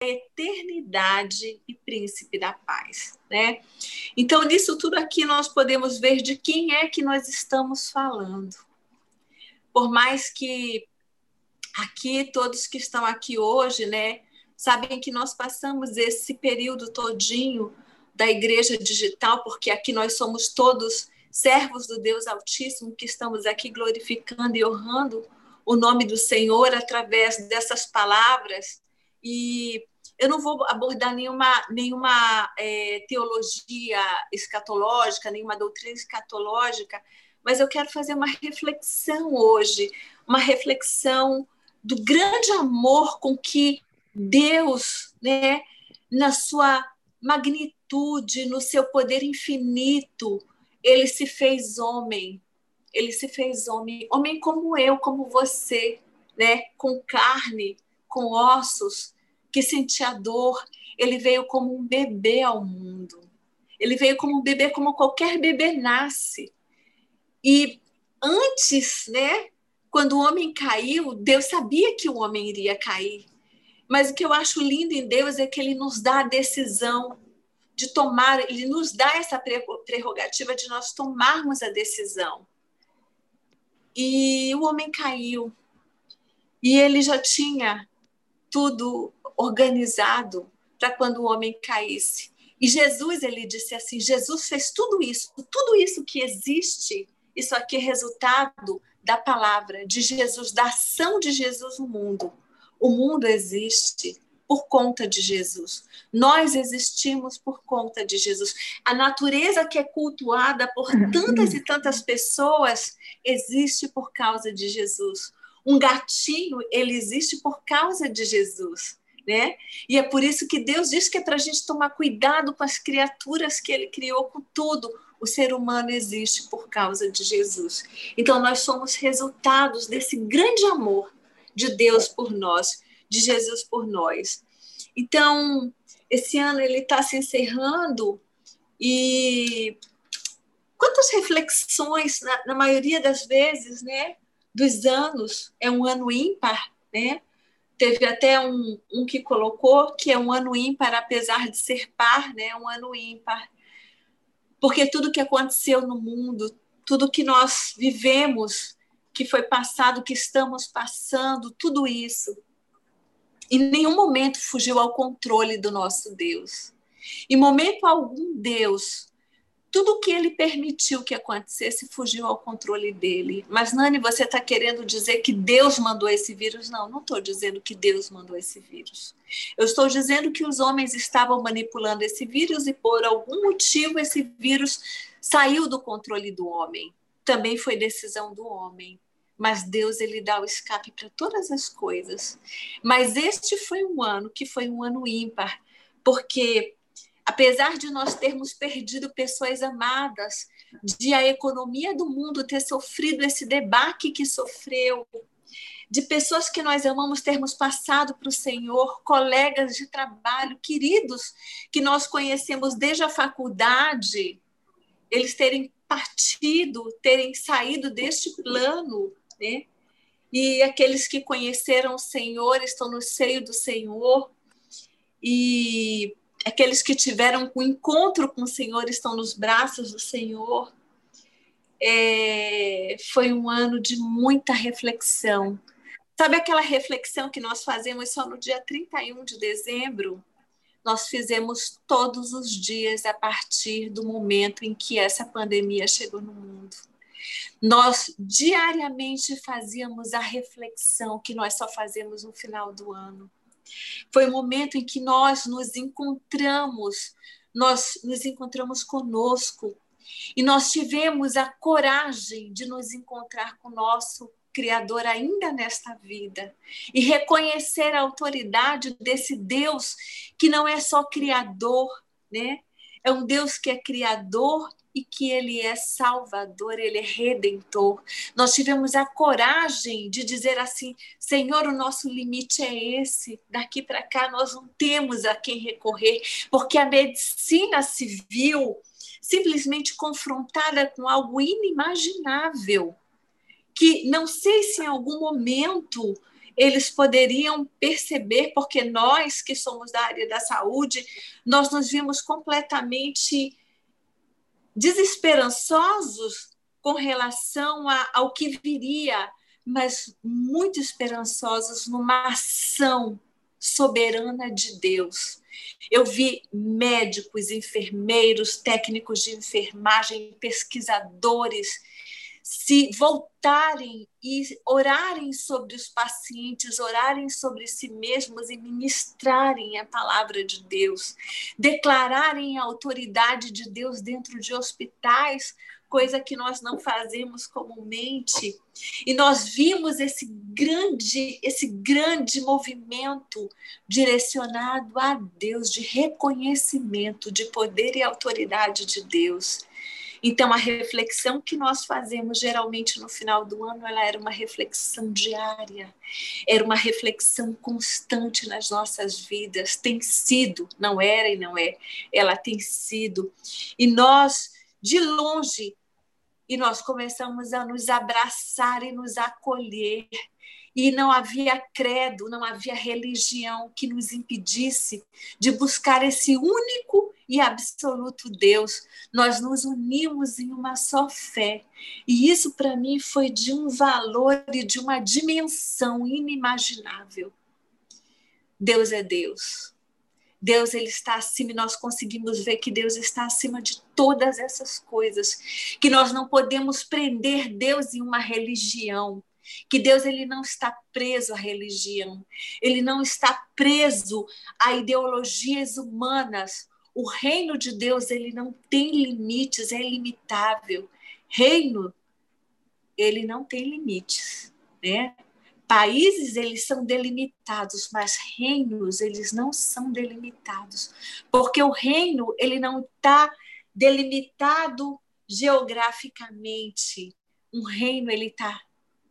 eternidade e príncipe da paz, né? Então, nisso tudo aqui nós podemos ver de quem é que nós estamos falando. Por mais que aqui todos que estão aqui hoje, né, sabem que nós passamos esse período todinho da igreja digital, porque aqui nós somos todos servos do Deus Altíssimo que estamos aqui glorificando e honrando o nome do Senhor através dessas palavras e eu não vou abordar nenhuma, nenhuma é, teologia escatológica, nenhuma doutrina escatológica, mas eu quero fazer uma reflexão hoje, uma reflexão do grande amor com que Deus, né, na sua magnitude, no seu poder infinito, ele se fez homem. Ele se fez homem, homem como eu, como você, né, com carne, com ossos, que sentia dor, ele veio como um bebê ao mundo. Ele veio como um bebê, como qualquer bebê nasce. E antes, né, quando o homem caiu, Deus sabia que o homem iria cair. Mas o que eu acho lindo em Deus é que ele nos dá a decisão de tomar, ele nos dá essa prerrogativa de nós tomarmos a decisão. E o homem caiu. E ele já tinha tudo organizado para quando o homem caísse. E Jesus, ele disse assim: Jesus fez tudo isso, tudo isso que existe, isso aqui é resultado da palavra de Jesus, da ação de Jesus no mundo. O mundo existe por conta de Jesus. Nós existimos por conta de Jesus. A natureza que é cultuada por tantas e tantas pessoas existe por causa de Jesus. Um gatinho, ele existe por causa de Jesus né? E é por isso que Deus diz que é para a gente tomar cuidado com as criaturas que Ele criou, com tudo. O ser humano existe por causa de Jesus. Então, nós somos resultados desse grande amor de Deus por nós, de Jesus por nós. Então, esse ano ele está se encerrando e quantas reflexões, na, na, maioria das vezes, né, dos anos, é um ano ímpar, né? Teve até um, um que colocou que é um ano ímpar, apesar de ser par, né? Um ano ímpar. Porque tudo que aconteceu no mundo, tudo que nós vivemos, que foi passado, que estamos passando, tudo isso, em nenhum momento fugiu ao controle do nosso Deus. Em momento algum, Deus tudo que ele permitiu que acontecesse fugiu ao controle dele. Mas, Nani, você está querendo dizer que Deus mandou esse vírus? Não, não estou dizendo que Deus mandou esse vírus. Eu estou dizendo que os homens estavam manipulando esse vírus e, por algum motivo, esse vírus saiu do controle do homem. Também foi decisão do homem. Mas Deus ele dá o escape para todas as coisas. Mas este foi um ano que foi um ano ímpar, porque apesar de nós termos perdido pessoas amadas, de a economia do mundo ter sofrido esse debaque que sofreu, de pessoas que nós amamos termos passado para o Senhor, colegas de trabalho, queridos que nós conhecemos desde a faculdade, eles terem partido, terem saído deste plano, né? E aqueles que conheceram o Senhor estão no seio do Senhor. E aqueles que tiveram o um encontro com o Senhor estão nos braços do Senhor. É, foi um ano de muita reflexão. Sabe aquela reflexão que nós fazemos só no dia 31 de dezembro? Nós fizemos todos os dias a partir do momento em que essa pandemia chegou no mundo. Nós diariamente fazíamos a reflexão que nós só fazemos no final do ano. Foi o momento em que nós nos encontramos, nós nos encontramos conosco e nós tivemos a coragem de nos encontrar com o nosso Criador ainda nesta vida e reconhecer a autoridade desse Deus que não é só Criador, né? É um Deus que é Criador e que ele é salvador, ele é redentor. Nós tivemos a coragem de dizer assim: Senhor, o nosso limite é esse, daqui para cá nós não temos a quem recorrer, porque a medicina viu simplesmente confrontada com algo inimaginável, que não sei se em algum momento eles poderiam perceber, porque nós que somos da área da saúde, nós nos vimos completamente desesperançosos com relação a, ao que viria, mas muito esperançosos numa ação soberana de Deus. Eu vi médicos, enfermeiros, técnicos de enfermagem, pesquisadores se voltarem e orarem sobre os pacientes, orarem sobre si mesmos e ministrarem a palavra de Deus, declararem a autoridade de Deus dentro de hospitais, coisa que nós não fazemos comumente. E nós vimos esse grande, esse grande movimento direcionado a Deus de reconhecimento de poder e autoridade de Deus. Então, a reflexão que nós fazemos geralmente no final do ano, ela era uma reflexão diária, era uma reflexão constante nas nossas vidas, tem sido, não era e não é, ela tem sido. E nós, de longe, e nós começamos a nos abraçar e nos acolher e não havia credo, não havia religião que nos impedisse de buscar esse único e absoluto Deus. Nós nos unimos em uma só fé. E isso para mim foi de um valor e de uma dimensão inimaginável. Deus é Deus. Deus ele está acima e nós conseguimos ver que Deus está acima de todas essas coisas, que nós não podemos prender Deus em uma religião, que Deus ele não está preso à religião, ele não está preso a ideologias humanas. O reino de Deus ele não tem limites, é ilimitável. Reino ele não tem limites, né? Países eles são delimitados, mas reinos eles não são delimitados, porque o reino ele não está delimitado geograficamente. Um reino ele está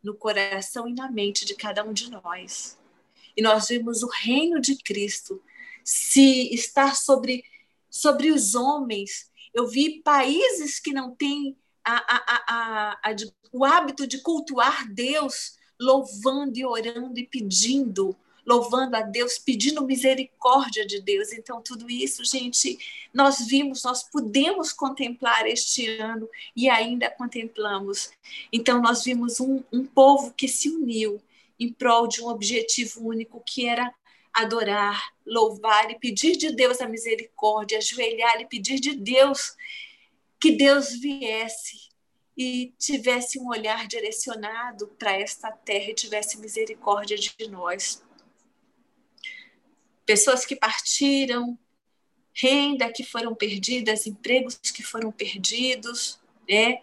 no coração e na mente de cada um de nós. E nós vimos o reino de Cristo se estar sobre, sobre os homens. Eu vi países que não têm a, a, a, o hábito de cultuar Deus, louvando e orando e pedindo louvando a Deus, pedindo misericórdia de Deus. Então, tudo isso, gente, nós vimos, nós pudemos contemplar este ano e ainda contemplamos. Então, nós vimos um, um povo que se uniu em prol de um objetivo único, que era adorar, louvar e pedir de Deus a misericórdia, ajoelhar e pedir de Deus que Deus viesse e tivesse um olhar direcionado para esta terra e tivesse misericórdia de nós pessoas que partiram, renda que foram perdidas, empregos que foram perdidos, né?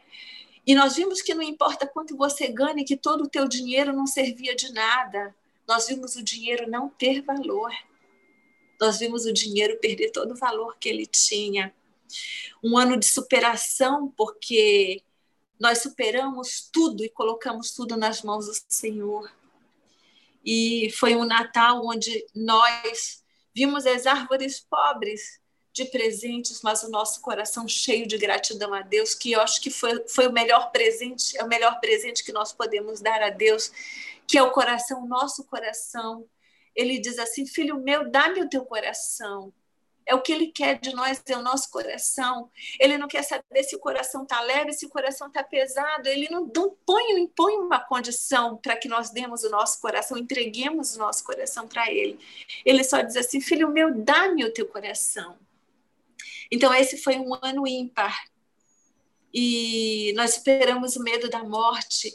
E nós vimos que não importa quanto você ganhe, que todo o teu dinheiro não servia de nada. Nós vimos o dinheiro não ter valor. Nós vimos o dinheiro perder todo o valor que ele tinha. Um ano de superação, porque nós superamos tudo e colocamos tudo nas mãos do Senhor e foi um Natal onde nós vimos as árvores pobres de presentes, mas o nosso coração cheio de gratidão a Deus, que eu acho que foi, foi o melhor presente, é o melhor presente que nós podemos dar a Deus, que é o coração, o nosso coração. Ele diz assim: Filho meu, dá-me o teu coração. É o que ele quer de nós, é o nosso coração. Ele não quer saber se o coração está leve, se o coração está pesado. Ele não, não põe, impõe uma condição para que nós demos o nosso coração, entreguemos o nosso coração para ele. Ele só diz assim: Filho meu, dá-me o teu coração. Então, esse foi um ano ímpar. E nós esperamos o medo da morte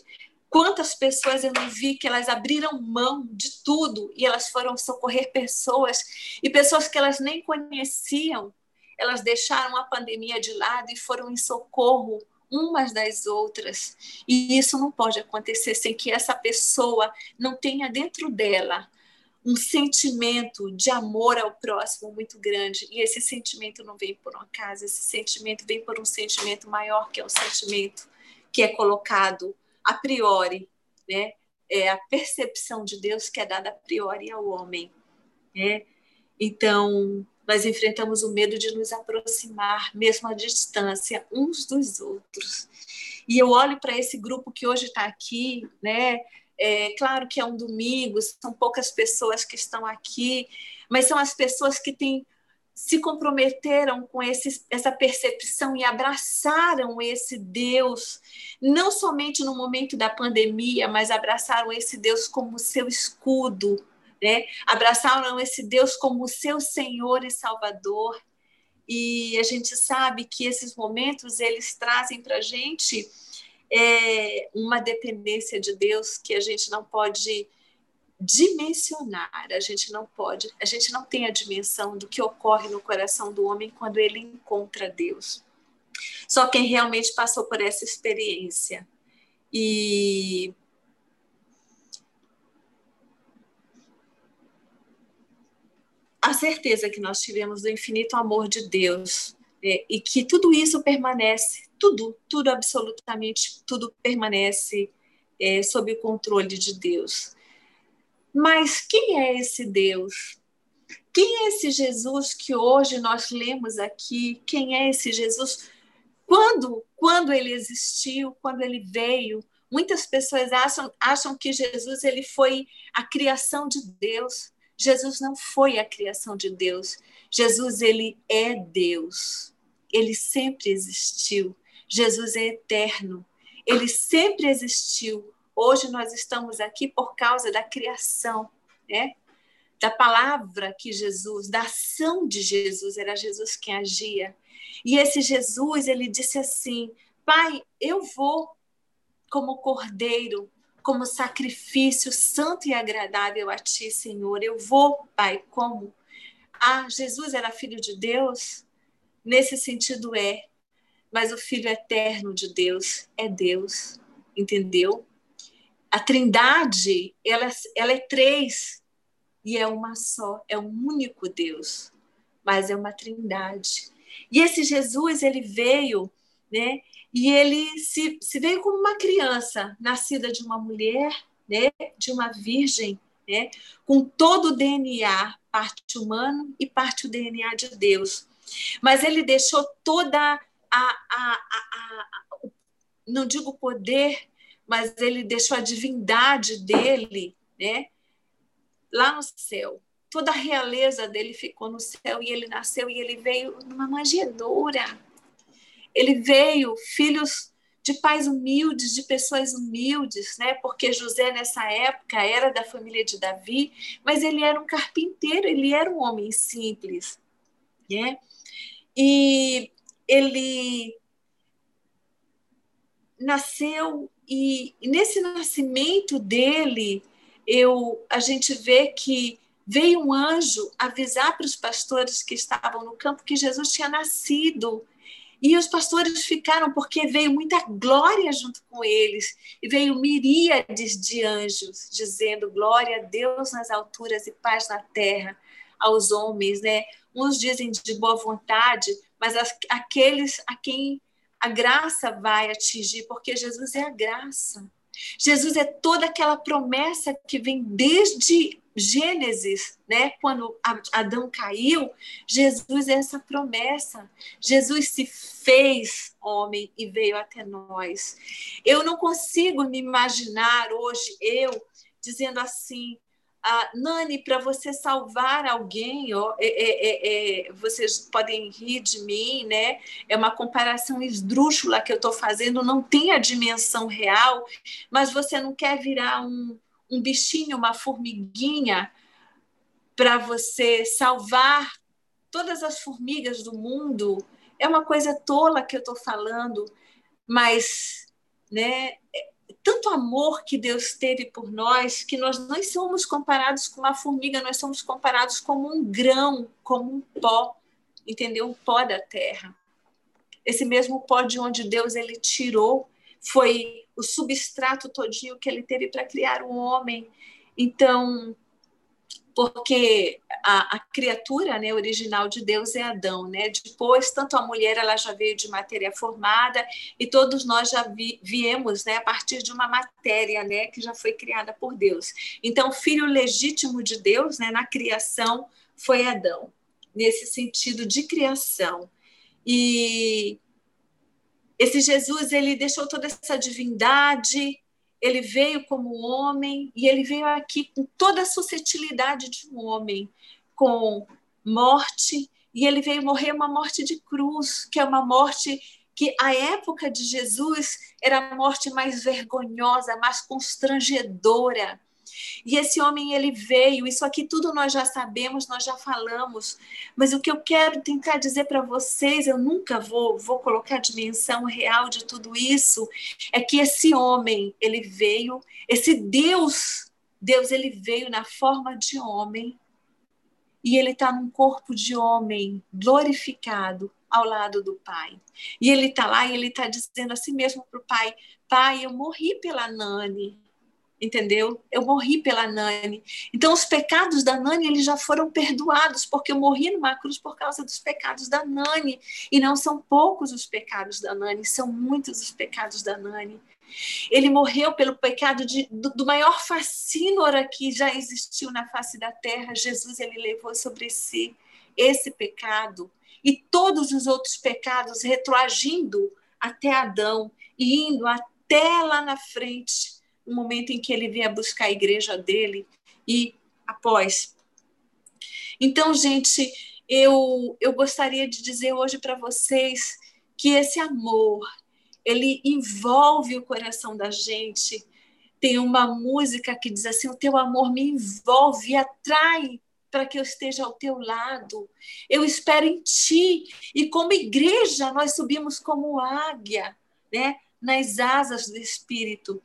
Quantas pessoas eu não vi que elas abriram mão de tudo e elas foram socorrer pessoas e pessoas que elas nem conheciam, elas deixaram a pandemia de lado e foram em socorro umas das outras. E isso não pode acontecer sem que essa pessoa não tenha dentro dela um sentimento de amor ao próximo muito grande. E esse sentimento não vem por um acaso, esse sentimento vem por um sentimento maior, que é o sentimento que é colocado a priori, né? É a percepção de Deus que é dada a priori ao homem, né? Então, nós enfrentamos o medo de nos aproximar, mesmo à distância, uns dos outros. E eu olho para esse grupo que hoje está aqui, né? É claro que é um domingo, são poucas pessoas que estão aqui, mas são as pessoas que têm se comprometeram com esse, essa percepção e abraçaram esse Deus, não somente no momento da pandemia, mas abraçaram esse Deus como seu escudo, né? abraçaram esse Deus como seu Senhor e Salvador. E a gente sabe que esses momentos eles trazem para a gente é, uma dependência de Deus que a gente não pode dimensionar, a gente não pode, a gente não tem a dimensão do que ocorre no coração do homem quando ele encontra Deus. Só quem realmente passou por essa experiência. E a certeza que nós tivemos do infinito amor de Deus é, e que tudo isso permanece, tudo, tudo absolutamente, tudo permanece é, sob o controle de Deus. Mas quem é esse Deus? Quem é esse Jesus que hoje nós lemos aqui? Quem é esse Jesus? Quando, quando ele existiu, quando ele veio? Muitas pessoas acham, acham que Jesus ele foi a criação de Deus. Jesus não foi a criação de Deus. Jesus ele é Deus. Ele sempre existiu. Jesus é eterno. Ele sempre existiu. Hoje nós estamos aqui por causa da criação, né? Da palavra que Jesus, da ação de Jesus, era Jesus quem agia. E esse Jesus, ele disse assim: Pai, eu vou como cordeiro, como sacrifício santo e agradável a ti, Senhor. Eu vou, Pai, como? Ah, Jesus era filho de Deus? Nesse sentido é, mas o filho eterno de Deus é Deus, entendeu? A trindade, ela, ela é três e é uma só, é um único Deus, mas é uma trindade. E esse Jesus, ele veio, né? E ele se, se veio como uma criança, nascida de uma mulher, né? De uma virgem, né? Com todo o DNA, parte humano e parte o DNA de Deus. Mas ele deixou toda a, a, a, a não digo poder, mas ele deixou a divindade dele, né, lá no céu. Toda a realeza dele ficou no céu e ele nasceu e ele veio numa manjedoura. Ele veio filhos de pais humildes, de pessoas humildes, né? Porque José nessa época era da família de Davi, mas ele era um carpinteiro, ele era um homem simples, né? E ele nasceu e, nesse nascimento dele, eu, a gente vê que veio um anjo avisar para os pastores que estavam no campo que Jesus tinha nascido. E os pastores ficaram porque veio muita glória junto com eles, e veio miríades de anjos dizendo glória a Deus nas alturas e paz na terra aos homens, né? Uns dizem de boa vontade, mas aqueles a quem a graça vai atingir, porque Jesus é a graça. Jesus é toda aquela promessa que vem desde Gênesis, né? Quando Adão caiu, Jesus é essa promessa. Jesus se fez homem e veio até nós. Eu não consigo me imaginar hoje eu dizendo assim: ah, Nani, para você salvar alguém, ó, é, é, é, é, vocês podem rir de mim, né? É uma comparação esdrúxula que eu estou fazendo, não tem a dimensão real, mas você não quer virar um, um bichinho, uma formiguinha, para você salvar todas as formigas do mundo. É uma coisa tola que eu estou falando, mas né, tanto amor que Deus teve por nós que nós não somos comparados com uma formiga, nós somos comparados como um grão, como um pó, entendeu? Um pó da terra. Esse mesmo pó de onde Deus ele tirou foi o substrato todinho que ele teve para criar um homem. Então, porque a, a, criatura né, original de Deus é Adão. Né? Depois, tanto a mulher ela já veio de matéria formada e todos nós já vi, viemos né, a partir de uma matéria né, que já foi criada por Deus. Então, filho legítimo de Deus né, na criação foi Adão, nesse sentido de criação. E esse Jesus ele deixou toda essa divindade ele veio como homem e ele veio aqui com toda a suscetilidade de um homem, com morte, e ele veio morrer uma morte de cruz, que é uma morte que a época de Jesus era a morte mais vergonhosa, mais constrangedora. E esse homem ele veio, isso aqui tudo nós já sabemos, nós já falamos, mas o que eu quero tentar dizer para vocês, eu nunca vou vou colocar a dimensão real de tudo isso, é que esse homem, ele veio, esse Deus, Deus ele veio na forma de homem, e ele está num corpo de homem glorificado ao lado do pai. E ele está lá e ele está dizendo assim mesmo para o pai: Pai, eu morri pela Nani, entendeu? Eu morri pela Nani. Então, os pecados da Nani eles já foram perdoados, porque eu morri numa cruz por causa dos pecados da Nani. E não são poucos os pecados da Nani, são muitos os pecados da Nani. Ele morreu pelo pecado de, do, do, maior fascínora que já existiu na face da terra. Jesus ele levou sobre si esse pecado e todos os outros pecados, retroagindo até Adão e indo até lá na frente, no momento em que ele vinha buscar a igreja dele e após. Então, gente, eu, eu gostaria de dizer hoje para vocês que esse amor, ele envolve o coração da gente. Tem uma música que diz assim: O teu amor me envolve e atrai para que eu esteja ao teu lado. Eu espero em ti. E como igreja, nós subimos como águia, né? nas asas do Espírito.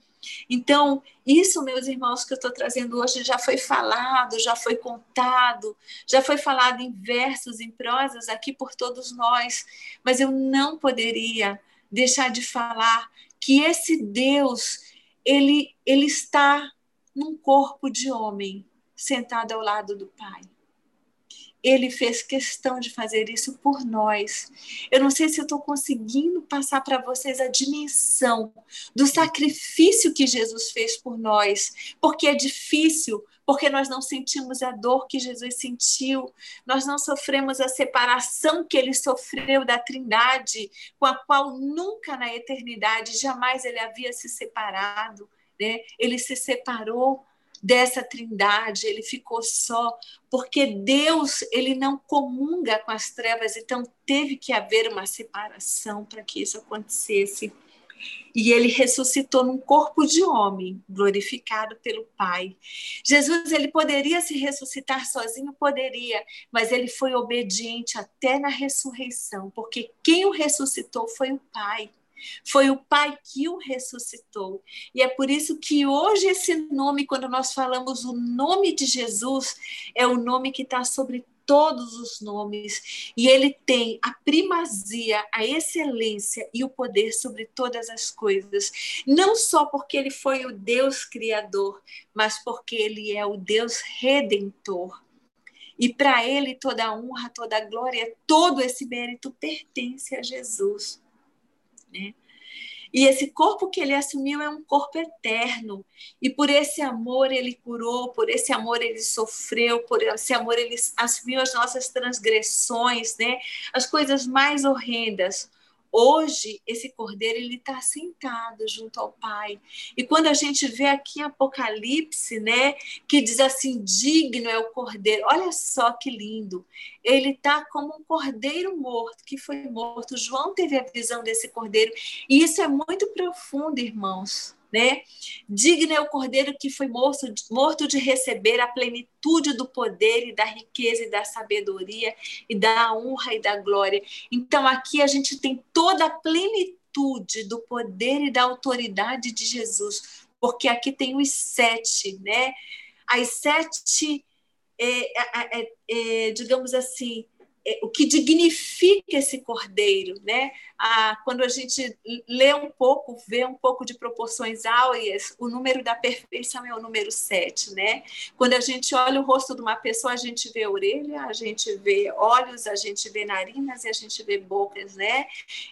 Então, isso, meus irmãos, que eu estou trazendo hoje já foi falado, já foi contado, já foi falado em versos, em prosas aqui por todos nós, mas eu não poderia deixar de falar que esse Deus, ele, ele está num corpo de homem, sentado ao lado do Pai. Ele fez questão de fazer isso por nós. Eu não sei se eu estou conseguindo passar para vocês a dimensão do sacrifício que Jesus fez por nós, porque é difícil, porque nós não sentimos a dor que Jesus sentiu, nós não sofremos a separação que ele sofreu da Trindade, com a qual nunca na eternidade jamais ele havia se separado. Né? Ele se separou dessa trindade, ele ficou só, porque Deus, ele não comunga com as trevas, então teve que haver uma separação para que isso acontecesse. E ele ressuscitou num corpo de homem, glorificado pelo Pai. Jesus, ele poderia se ressuscitar sozinho? Poderia, mas ele foi obediente até na ressurreição, porque quem o ressuscitou foi o Pai. Foi o Pai que o ressuscitou. E é por isso que hoje esse nome, quando nós falamos o nome de Jesus, é o nome que está sobre todos os nomes e ele tem a primazia, a excelência e o poder sobre todas as coisas, não só porque ele foi o Deus criador, mas porque ele é o Deus redentor. E para ele toda a honra, toda a glória, todo esse mérito pertence a Jesus. Né? E esse corpo que ele assumiu é um corpo eterno. E por esse amor ele curou, por esse amor ele sofreu, por esse amor ele assumiu as nossas transgressões, né? As coisas mais horrendas. Hoje, esse cordeiro ele está sentado junto ao Pai. E quando a gente vê aqui em Apocalipse, né, que diz assim: digno é o cordeiro, olha só que lindo. Ele está como um cordeiro morto, que foi morto. João teve a visão desse cordeiro. E isso é muito profundo, irmãos né? Digno é o cordeiro que foi morto, morto de receber a plenitude do poder e da riqueza e da sabedoria e da honra e da glória. Então aqui a gente tem toda a plenitude do poder e da autoridade de Jesus, porque aqui tem os sete, né? As sete, é, é, é, é digamos assim, o que dignifica esse cordeiro, né? Ah, quando a gente lê um pouco, vê um pouco de proporções áureas, o número da perfeição é o número 7, né? Quando a gente olha o rosto de uma pessoa, a gente vê orelha, a gente vê olhos, a gente vê narinas e a gente vê bocas, né?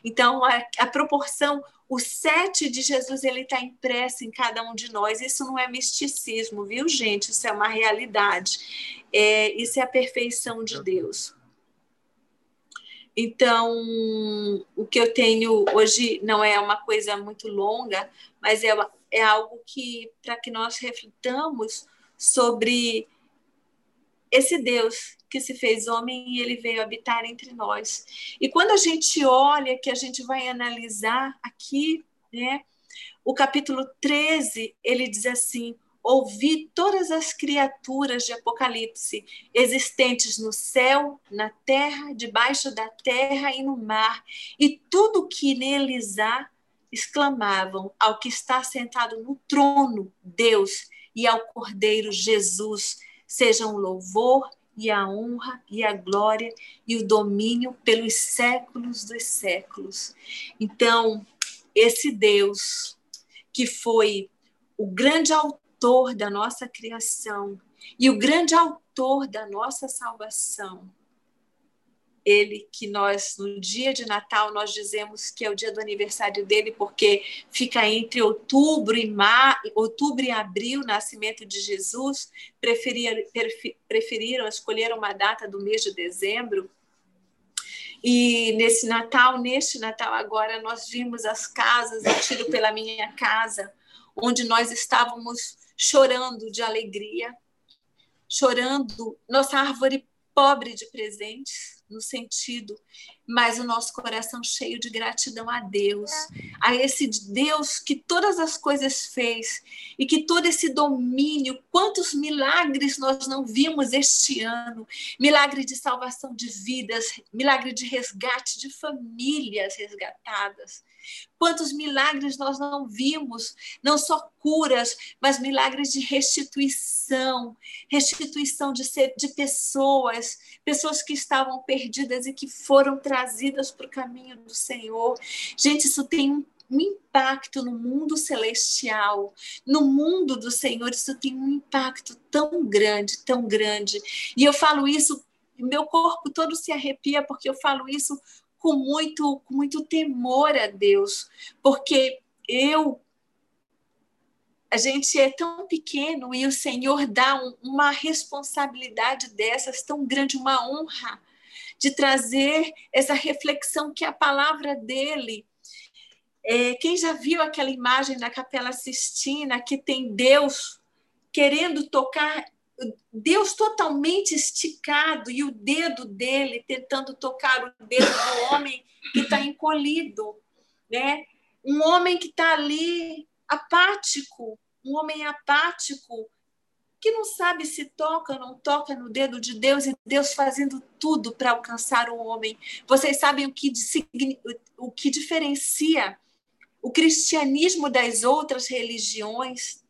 Então, a, a proporção, o sete de Jesus, ele está impresso em cada um de nós. Isso não é misticismo, viu, gente? Isso é uma realidade. É, isso é a perfeição de Deus. Então, o que eu tenho hoje não é uma coisa muito longa, mas é é algo que para que nós reflitamos sobre esse Deus que se fez homem e ele veio habitar entre nós. E quando a gente olha, que a gente vai analisar aqui, né, o capítulo 13, ele diz assim: Ouvi todas as criaturas de Apocalipse, existentes no céu, na terra, debaixo da terra e no mar, e tudo que neles há, exclamavam ao que está sentado no trono, Deus, e ao Cordeiro Jesus, sejam o louvor e a honra e a glória e o domínio pelos séculos dos séculos. Então, esse Deus que foi o grande autor da nossa criação e o grande autor da nossa salvação, ele que nós no dia de Natal nós dizemos que é o dia do aniversário dele porque fica entre outubro e mar, outubro e abril, nascimento de Jesus, preferiram, preferiram escolher uma data do mês de dezembro. E nesse Natal, neste Natal agora nós vimos as casas, eu tiro pela minha casa, onde nós estávamos chorando de alegria, chorando, nossa árvore pobre de presentes, no sentido, mas o nosso coração cheio de gratidão a Deus, a esse Deus que todas as coisas fez e que todo esse domínio, quantos milagres nós não vimos este ano milagre de salvação de vidas, milagre de resgate de famílias resgatadas. Quantos milagres nós não vimos, não só curas, mas milagres de restituição, restituição de, ser, de pessoas, pessoas que estavam perdidas e que foram trazidas para o caminho do Senhor. Gente, isso tem um um impacto no mundo celestial, no mundo do Senhor, isso tem um impacto tão grande, tão grande. E eu falo isso, meu corpo todo se arrepia porque eu falo isso com muito, com muito temor a Deus, porque eu a gente é tão pequeno e o Senhor dá um, uma responsabilidade dessas tão grande, uma honra de trazer essa reflexão que a palavra dele. É, quem já viu aquela imagem da Capela Sistina que tem Deus querendo tocar Deus totalmente esticado e o dedo dele tentando tocar o dedo do homem que está encolhido, né? Um homem que está ali apático, um homem apático que não sabe se toca ou não toca no dedo de Deus e Deus fazendo tudo para alcançar o homem. Vocês sabem o que, o que diferencia o cristianismo das outras religiões?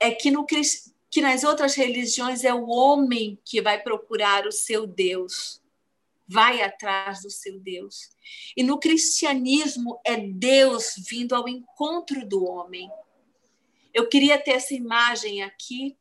É que no, que nas outras religiões é o homem que vai procurar o seu Deus, vai atrás do seu Deus. E no cristianismo é Deus vindo ao encontro do homem. Eu queria ter essa imagem aqui